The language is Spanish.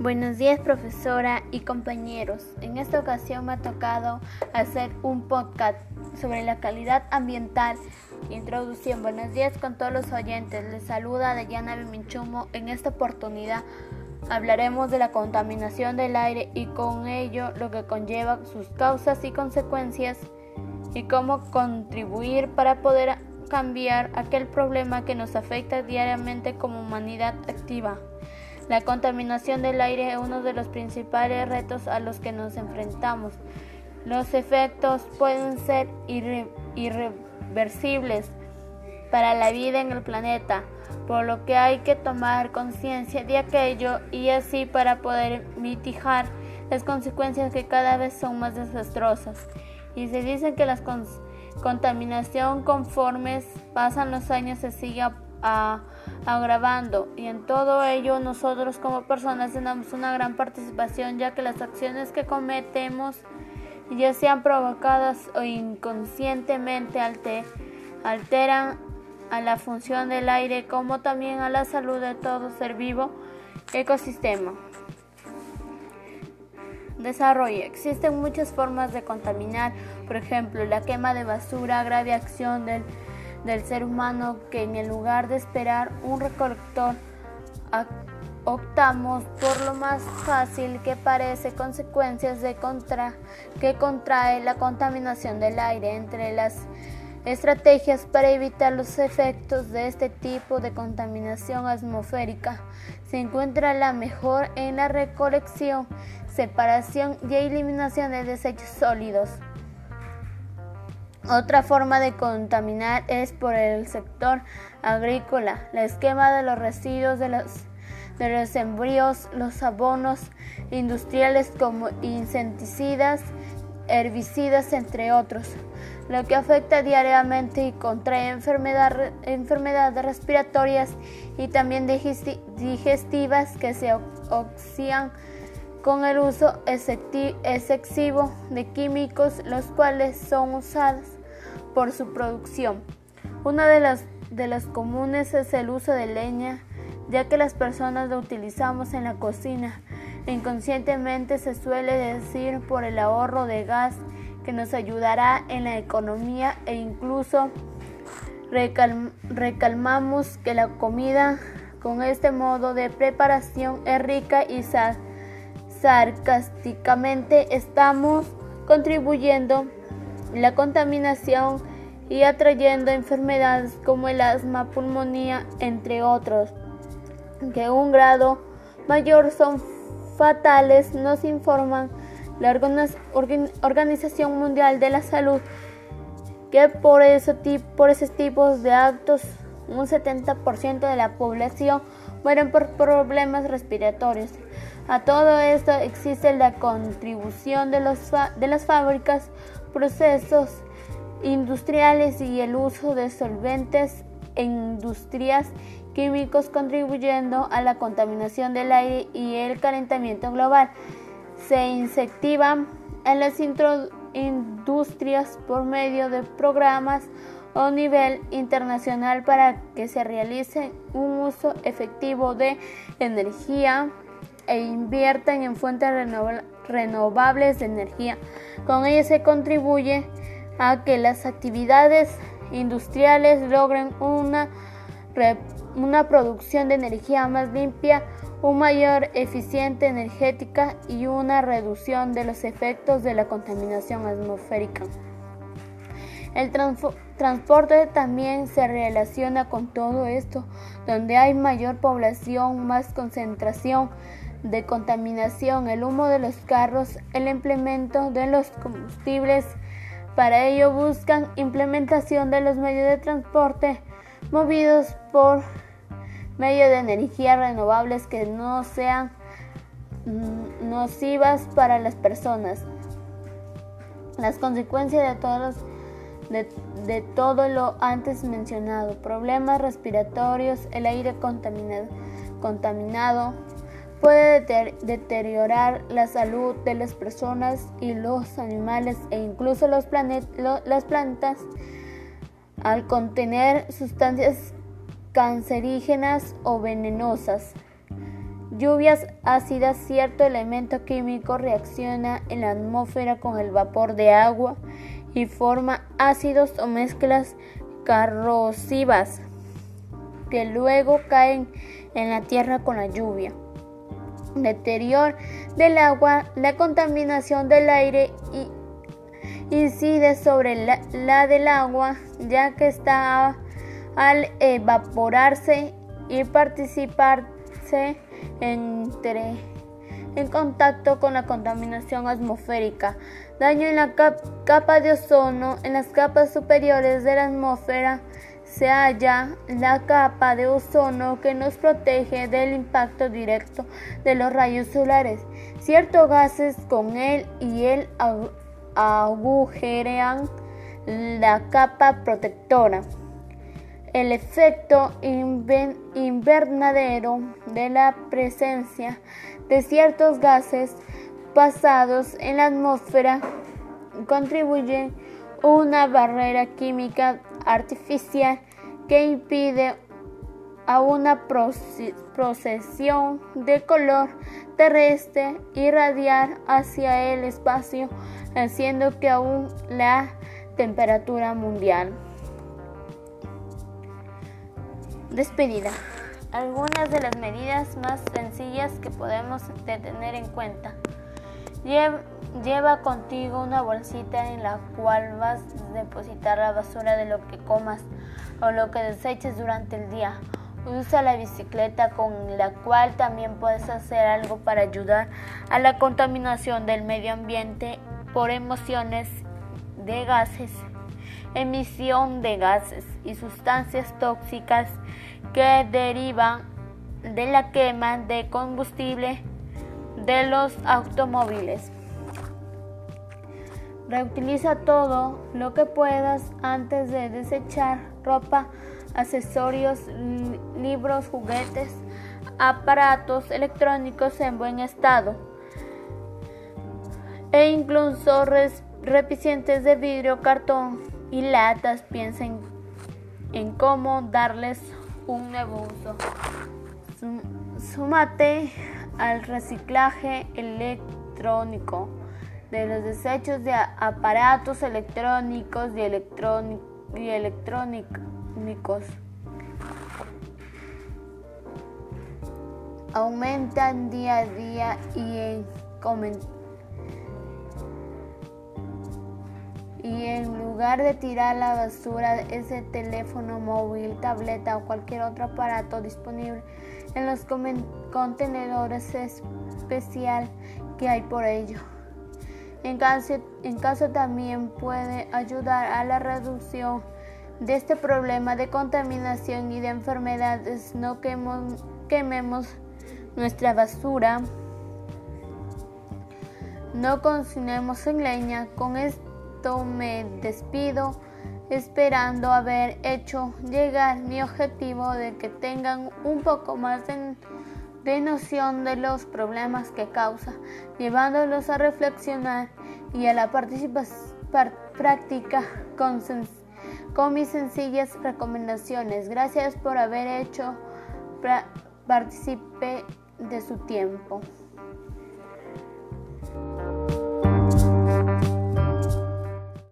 Buenos días profesora y compañeros. En esta ocasión me ha tocado hacer un podcast sobre la calidad ambiental. Introducción. Buenos días con todos los oyentes. Les saluda Dayana Biminchumo. En esta oportunidad hablaremos de la contaminación del aire y con ello lo que conlleva sus causas y consecuencias y cómo contribuir para poder cambiar aquel problema que nos afecta diariamente como humanidad activa. La contaminación del aire es uno de los principales retos a los que nos enfrentamos. Los efectos pueden ser irreversibles para la vida en el planeta, por lo que hay que tomar conciencia de aquello y así para poder mitigar las consecuencias que cada vez son más desastrosas. Y se dice que la contaminación conforme pasan los años se sigue agravando y en todo ello nosotros como personas tenemos una gran participación ya que las acciones que cometemos ya sean provocadas o inconscientemente alteran a la función del aire como también a la salud de todo ser vivo ecosistema. Desarrollo. Existen muchas formas de contaminar, por ejemplo, la quema de basura, grave acción del del ser humano que en el lugar de esperar un recolector optamos por lo más fácil que parece consecuencias que contrae la contaminación del aire entre las estrategias para evitar los efectos de este tipo de contaminación atmosférica se encuentra la mejor en la recolección, separación y eliminación de desechos sólidos. Otra forma de contaminar es por el sector agrícola, la esquema de los residuos de los, de los embrios, los abonos industriales como insecticidas, herbicidas, entre otros, lo que afecta diariamente y contrae enfermedades respiratorias y también digestivas que se oxidan con el uso excesivo de químicos, los cuales son usados por su producción. Una de las, de las comunes es el uso de leña, ya que las personas lo utilizamos en la cocina. Inconscientemente se suele decir por el ahorro de gas que nos ayudará en la economía e incluso recalmamos que la comida con este modo de preparación es rica y sarcásticamente estamos contribuyendo la contaminación y atrayendo enfermedades como el asma, pulmonía, entre otros, que un grado mayor son fatales, nos informan la Organización Mundial de la Salud que por, eso, por esos tipos de actos un 70% de la población mueren por problemas respiratorios. A todo esto existe la contribución de, los de las fábricas, procesos industriales y el uso de solventes en industrias químicos contribuyendo a la contaminación del aire y el calentamiento global. Se incentiva en las industrias por medio de programas a nivel internacional para que se realice un uso efectivo de energía e inviertan en fuentes renovables de energía. Con ello se contribuye a que las actividades industriales logren una, una producción de energía más limpia, una mayor eficiencia energética y una reducción de los efectos de la contaminación atmosférica. El transporte también se relaciona con todo esto, donde hay mayor población, más concentración de contaminación, el humo de los carros, el implemento de los combustibles. Para ello buscan implementación de los medios de transporte movidos por medio de energías renovables que no sean mm, nocivas para las personas. Las consecuencias de todo lo antes mencionado, problemas respiratorios, el aire contaminado puede deteriorar la salud de las personas y los animales e incluso los las plantas al contener sustancias cancerígenas o venenosas. lluvias ácidas, cierto elemento químico reacciona en la atmósfera con el vapor de agua y forma ácidos o mezclas corrosivas que luego caen en la tierra con la lluvia. Deterioro del agua, la contaminación del aire incide sobre la, la del agua ya que está al evaporarse y participarse entre en contacto con la contaminación atmosférica, daño en la capa de ozono, en las capas superiores de la atmósfera se halla la capa de ozono que nos protege del impacto directo de los rayos solares. Ciertos gases con él y él agujerean la capa protectora. El efecto invernadero de la presencia de ciertos gases pasados en la atmósfera contribuye una barrera química artificial que impide a una procesión de color terrestre irradiar hacia el espacio, haciendo que aún la temperatura mundial Despedida. Algunas de las medidas más sencillas que podemos tener en cuenta. Lleva contigo una bolsita en la cual vas a depositar la basura de lo que comas o lo que deseches durante el día. Usa la bicicleta con la cual también puedes hacer algo para ayudar a la contaminación del medio ambiente por emociones de gases emisión de gases y sustancias tóxicas que derivan de la quema de combustible de los automóviles. Reutiliza todo lo que puedas antes de desechar ropa, accesorios, libros, juguetes, aparatos electrónicos en buen estado e incluso recipientes de vidrio, cartón, y latas piensen en cómo darles un nuevo uso. Al reciclaje electrónico de los desechos de aparatos electrónicos y, electrónicos. Aumentan día a día y en y en lugar de tirar la basura ese teléfono móvil, tableta o cualquier otro aparato disponible en los contenedores especial que hay por ello. En caso, en caso también puede ayudar a la reducción de este problema de contaminación y de enfermedades. No quememos nuestra basura. No cocinemos en leña. Con me despido esperando haber hecho llegar mi objetivo de que tengan un poco más de, noción de los problemas que causa, llevándolos a reflexionar y a la práctica con, con mis sencillas recomendaciones. Gracias por haber hecho partícipe de su tiempo.